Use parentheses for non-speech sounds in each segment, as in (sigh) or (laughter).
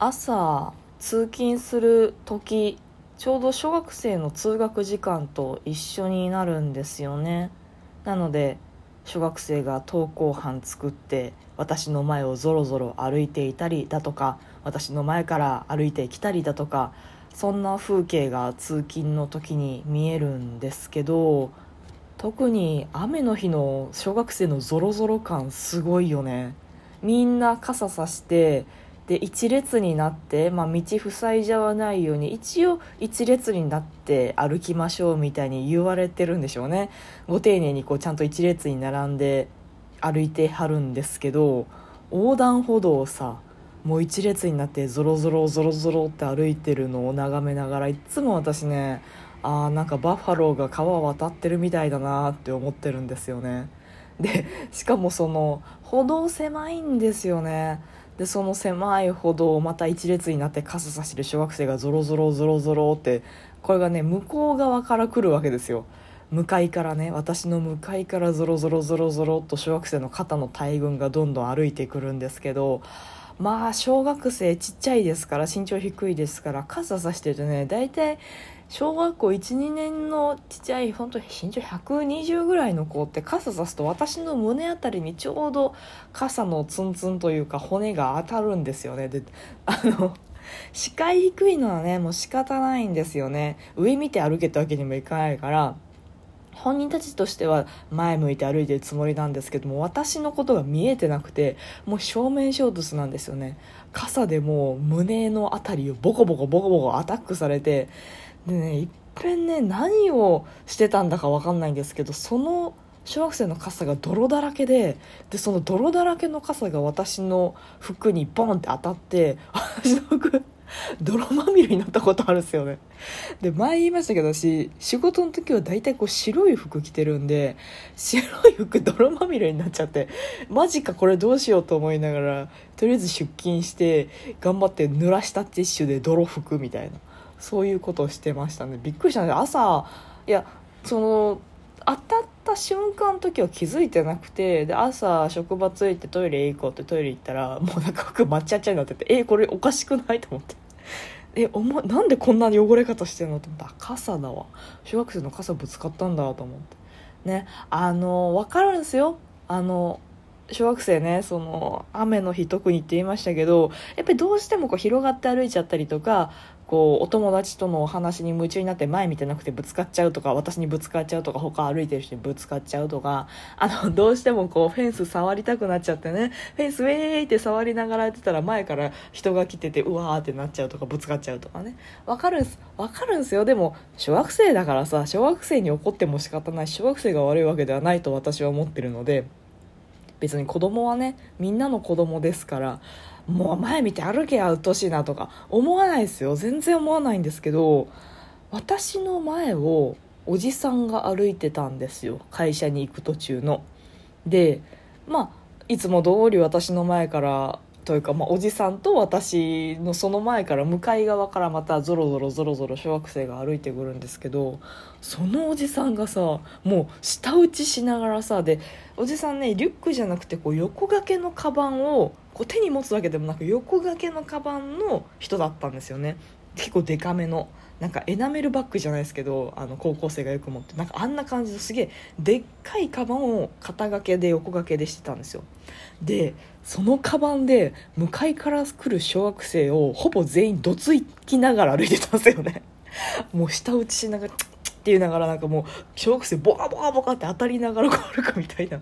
朝通勤する時ちょうど小学生の通学時間と一緒になるんですよね。なので小学生が登校班作って私の前をぞろぞろ歩いていたりだとか私の前から歩いてきたりだとかそんな風景が通勤の時に見えるんですけど特に雨の日の小学生のぞろぞろ感すごいよね。みんな傘さしてで一列になって、まあ、道塞いじゃわないように一応一列になって歩きましょうみたいに言われてるんでしょうね。ご丁寧にこうちゃんと一列に並んで歩いてはるんですけど横断歩道をさもう一列になってゾロゾロゾロゾロって歩いてるのを眺めながらいつも私ねあーなんかバッファローが川渡ってるみたいだなって思ってるんですよね。でしかもその歩道狭いんですよね。でその狭い歩道をまた一列になって傘さしてる小学生がゾロゾロゾロゾロってこれがね向こう側から来るわけですよ。向かいからね私の向かいからゾロゾロゾロゾロっと小学生の肩の大群がどんどん歩いてくるんですけどまあ小学生ちっちゃいですから身長低いですから傘さしてるとね大体小学校12年のちっちゃい本当に身長120ぐらいの子って傘さすと私の胸あたりにちょうど傘のツンツンというか骨が当たるんですよね。であの視界低いのはねもう仕方ないんですよね。上見て歩けってわけにもいかないから本人たちとしては前向いて歩いてるつもりなんですけども私のことが見えてなくてもう正面衝突なんですよね。傘でもう胸の辺りをボコボコボコボコアタックされてでねいっぺんね何をしてたんだか分かんないんですけどその小学生の傘が泥だらけででその泥だらけの傘が私の服にボンって当たって私の服泥まみれになったことあるんですよね。で前言いましたけど私仕事の時は大体こう白い服着てるんで白い服泥まみれになっちゃってマジかこれどうしようと思いながらとりあえず出勤して頑張って濡らしたティッシュで泥拭くみたいな。そういうことをしてましたね。びっくりしたね。朝いやその当たった瞬間の時は気づいてなくてで朝職場着いてトイレ行こうってトイレ行ったらもうなんか服抹茶茶になっててえこれおかしくないと思って。えお前なんでこんな汚れ方してんのと思った傘だわ。小学生の傘ぶつかったんだと思って。ねあの分かるんですよ。あの小学生ねその雨の日特にって言いましたけどやっぱりどうしてもこう広がって歩いちゃったりとかこうお友達とのお話に夢中になって前見てなくてぶつかっちゃうとか私にぶつかっちゃうとか他歩いてる人にぶつかっちゃうとかあのどうしてもこうフェンス触りたくなっちゃってねフェンスウェーイって触りながらやってたら前から人が来ててうわーってなっちゃうとかぶつかっちゃうとかね。わかるんすわかるんすよ。でも小学生だからさ小学生に怒っても仕方ない。小学生が悪いわけではないと私は思ってるので別に子供はねみんなの子供ですからもう前見て歩けやうっとうしいなとか思わないですよ。全然思わないんですけど私の前をおじさんが歩いてたんですよ。会社に行く途中の。でまあいつも通り私の前からというか、まあ、おじさんと私のその前から向かい側からまたゾロゾロゾロゾロ小学生が歩いてくるんですけどそのおじさんがさもう舌打ちしながらさでおじさんねリュックじゃなくてこう横掛けのカバンをこう手に持つわけでもなく横掛けのカバンの人だったんですよね。結構デカめの。なんかエナメルバッグじゃないですけどあの高校生がよく持ってなんかあんな感じのすげえでっかいカバンを肩掛けで横掛けでしてたんですよ。でそのカバンで向かいから来る小学生をほぼ全員どつきながら歩いてたんですよね。(laughs) もう舌打ちしながらって言いながらなんかもう小学生ボカボカボカって当たりながら歩くみたいな。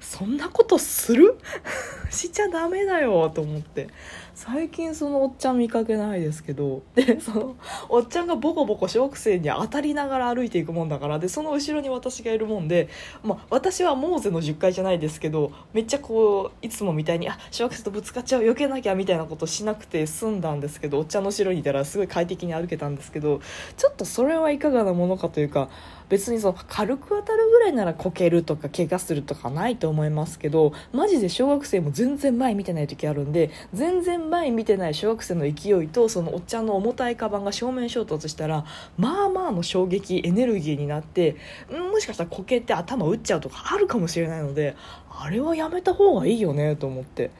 そんなことする？(laughs) しちゃダメだよと思って。最近そのおっちゃん見かけないですけど。でそのおっちゃんがボコボコ小学生に当たりながら歩いていくもんだから。でその後ろに私がいるもんで、まあ、私はモーゼの10階じゃないですけどめっちゃこういつもみたいにあ小学生とぶつかっちゃう避けなきゃみたいなことしなくて済んだんですけどおっちゃんの後ろにいたらすごい快適に歩けたんですけどちょっとそれはいかがなものかというか別にその軽く当たるぐらいならこけるとか怪我するとかないと思いますけどマジで小学生も全然前見てない時あるんで全然前見てない小学生の勢いとそのおっちゃんの重たいカバンが正面衝突したらまあまあの衝撃エネルギーになってんもしかしたらこけて頭打っちゃうとかあるかもしれないのであれはやめた方がいいよねと思って。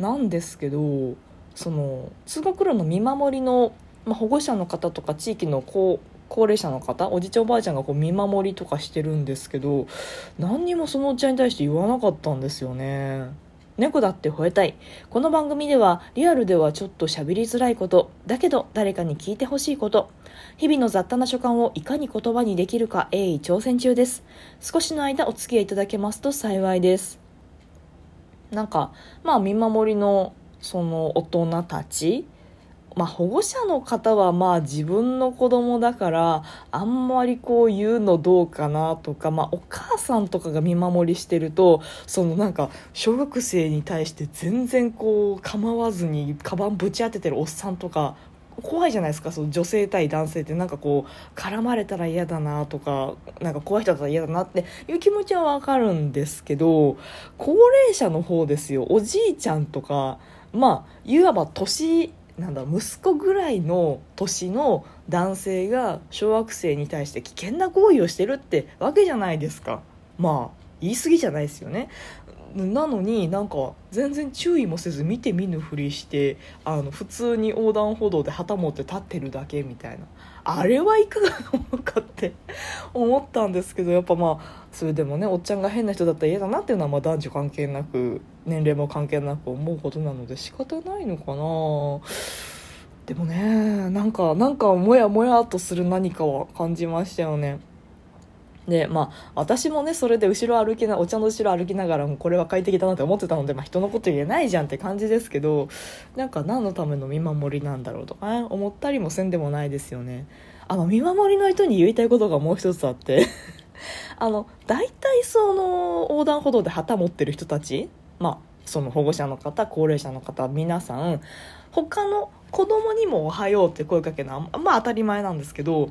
なんですけどその通学路の見守りの、まあ、保護者の方とか地域の高高齢者の方おじいちゃんおばあちゃんがこう見守りとかしてるんですけど何にもそのおっちゃんに対して言わなかったんですよね。猫だって吠えたい。この番組ではリアルではちょっと喋りづらいこと、だけど誰かに聞いてほしいこと、日々の雑多な所感をいかに言葉にできるか鋭意挑戦中です。少しの間お付き合いいただけますと幸いです。なんか、まあ見守りのその大人たちまあ、保護者の方はまあ自分の子供だからあんまりこう言うのどうかなとか、まあ、お母さんとかが見守りしてるとそのなんか小学生に対して全然こう構わずにカバンぶち当ててるおっさんとか怖いじゃないですかその女性対男性って。なんかこう絡まれたら嫌だなとかなんか怖い人だったら嫌だなっていう気持ちはわかるんですけど高齢者の方ですよ。おじいちゃんとかまあいわば年なんだ息子ぐらいの年の男性が小学生に対して危険な行為をしてるってわけじゃないですか。まあ言い過ぎじゃないですよね。なのになんか全然注意もせず見て見ぬふりしてあの普通に横断歩道で旗持って立ってるだけみたいな。あれはいかがなものかって (laughs) 思ったんですけどやっぱまあそれでもねおっちゃんが変な人だったら嫌だなっていうのはまあ男女関係なく年齢も関係なく思うことなので仕方ないのかな。でもねなんかなんかモヤモヤとする何かは感じましたよね。でまあ私もねそれで後ろ歩きなお茶の後ろ歩きながらもこれは快適だなって思ってたので、まあ、人のこと言えないじゃんって感じですけどなんか何のための見守りなんだろうとか、思ったりもせんでもないですよね。あの見守りの人に言いたいことがもう一つあって。(laughs) あの大体その横断歩道で旗持ってる人たちまあその保護者の方高齢者の方皆さん他の子供にも「おはよう」って声かけるのはまあ当たり前なんですけど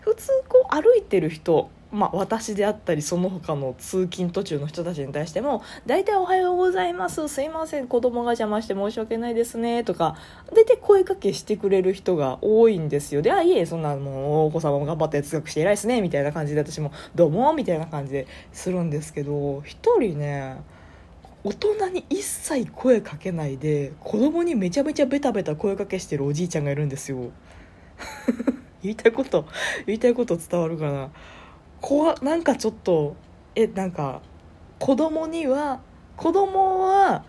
普通こう歩いてる人まあ、私であったりその他の通勤途中の人たちに対しても大体「おはようございますすいません子供が邪魔して申し訳ないですね」とか大体声かけしてくれる人が多いんですよ。で「あいえそんなもうお子様も頑張って通学して偉いですね」みたいな感じで私も「どうも」みたいな感じでするんですけど一人ね大人に一切声かけないで子供にめちゃめちゃベタベタ声かけしてるおじいちゃんがいるんですよ。(laughs) 言いたいこと言いたいこと伝わるかな？怖なんかちょっとえなんか子供には子供は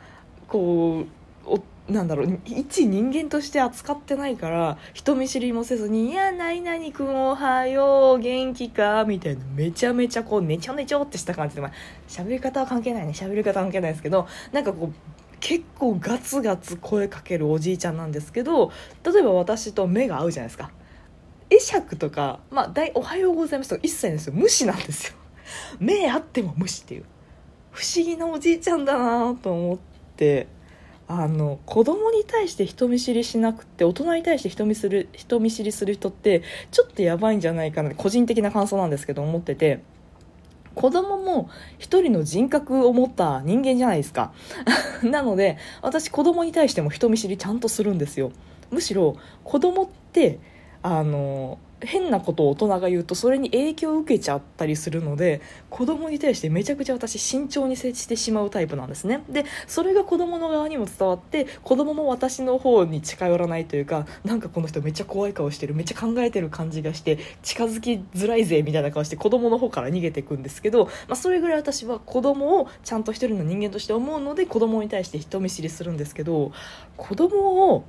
こうおなんだろう一人間として扱ってないから人見知りもせずに「いや何々くんおはよう元気か?」みたいなめちゃめちゃこうねちょねちょってした感じでまあ喋り方は関係ないね喋り方は関係ないですけどなんかこう結構ガツガツ声かけるおじいちゃんなんですけど例えば私と目が合うじゃないですか会釈とか、まあ、大おはようございますとか一切ですよ。無視なんですよ。(laughs) 目あっても無視っていう。不思議なおじいちゃんだなと思って。あの子供に対して人見知りしなくて大人に対して人見する人見知りする人ってちょっとやばいんじゃないかな個人的な感想なんですけど思ってて。子供も一人の人格を持った人間じゃないですか。(laughs) なので私子供に対しても人見知りちゃんとするんですよ。むしろ子供ってあの変なことを大人が言うとそれに影響を受けちゃったりするので子供に対してめちゃくちゃ私慎重に接してしまうタイプなんですね。でそれが子供の側にも伝わって子供も私の方に近寄らないというかなんかこの人めっちゃ怖い顔してるめっちゃ考えてる感じがして近づきづらいぜみたいな顔して子供の方から逃げていくんですけど、まあ、それぐらい私は子供をちゃんと一人の人間として思うので子供に対して人見知りするんですけど子供を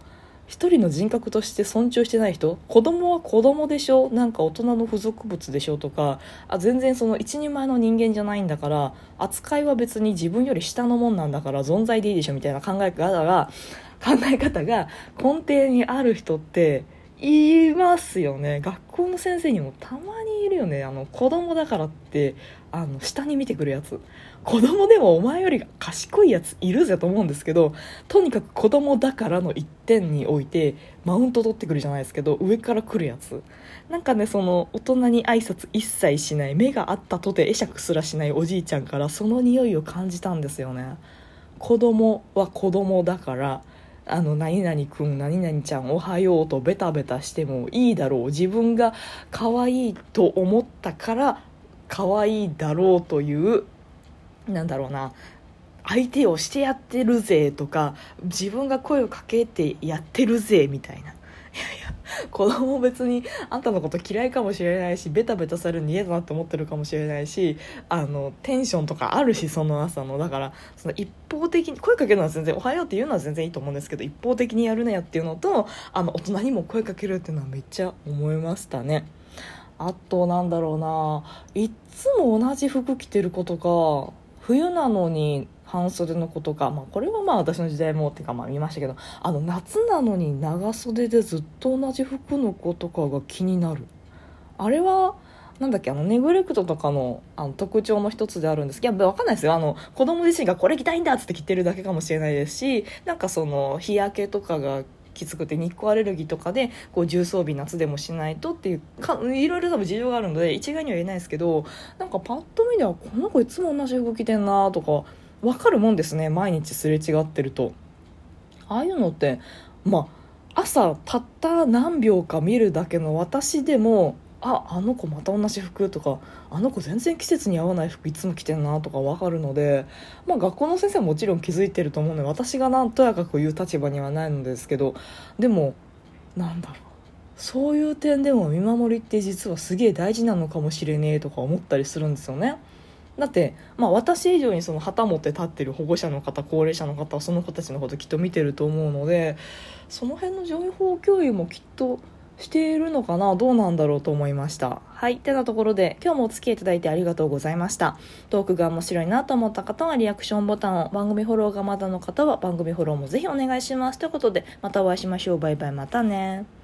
一人の人格として尊重してない人子供は子供でしょなんか大人の付属物でしょとかあ全然その一人前の人間じゃないんだから扱いは別に自分より下のもんなんだから存在でいいでしょみたいな考え方が考え方が根底にある人っていますよね。学校の先生にもたまにいるよね。あの子供だからってあの下に見てくるやつ。子供でもお前より賢いやついるぜと思うんですけどとにかく子供だからの一点においてマウント取ってくるじゃないですけど上から来るやつ。なんかねその大人に挨拶一切しない目があったとて会釈すらしないおじいちゃんからその匂いを感じたんですよね。子供は子供だからあの何々くん何々ちゃんおはようとベタベタしてもいいだろう。自分が可愛いと思ったから可愛いだろうというなんだろうな相手をしてやってるぜとか自分が声をかけてやってるぜみたいな。いやいや (laughs) 子供別にあんたのこと嫌いかもしれないしベタベタされるの嫌だなって思ってるかもしれないしあのテンションとかあるしその朝のだからその一方的に声かけるのは全然「おはよう」って言うのは全然いいと思うんですけど一方的にやるなよっていうのとあの大人にも声かけるっていうのはめっちゃ思いましたね。あとなんだろうないっつも同じ服着てることが冬なのに半袖の子とか、まあ、これはまあ私の時代もっていうかまあ見ましたけど。あの夏なのに長袖でずっと同じ服の子とかが気になる。あれはなんだっけあのネグレクトとかのあの特徴の一つであるんですけど。分かんないですよ。あの子供自身がこれ着たいんだっつって着てるだけかもしれないですしなんかその日焼けとかがきつくて日光アレルギーとかでこう重装備夏でもしないとっていうかいろいろ多分事情があるので一概には言えないですけどなんかパッと見ではこの子いつも同じ動きてんなとか分かるもんですね毎日すれ違ってると。ああいうのってまあ朝たった何秒か見るだけの私でもああの子また同じ服とかあの子全然季節に合わない服いつも着てんなとか分かるので、まあ、学校の先生はもちろん気づいてると思うので私がなんとやかく言う立場にはないのですけどでもなんだろうそういう点でも見守りって実はすげえ大事なのかもしれねえとか思ったりするんですよね。だって、まあ、私以上にその旗持って立ってる保護者の方高齢者の方はその子たちのこときっと見てると思うのでその辺の情報共有もきっとしているのかな？どうなんだろうと思いました。はい。ってなところで今日もお付き合いいただいてありがとうございました。トークが面白いなと思った方はリアクションボタンを番組フォローがまだの方は番組フォローもぜひお願いします。ということでまたお会いしましょう。バイバイ。またね。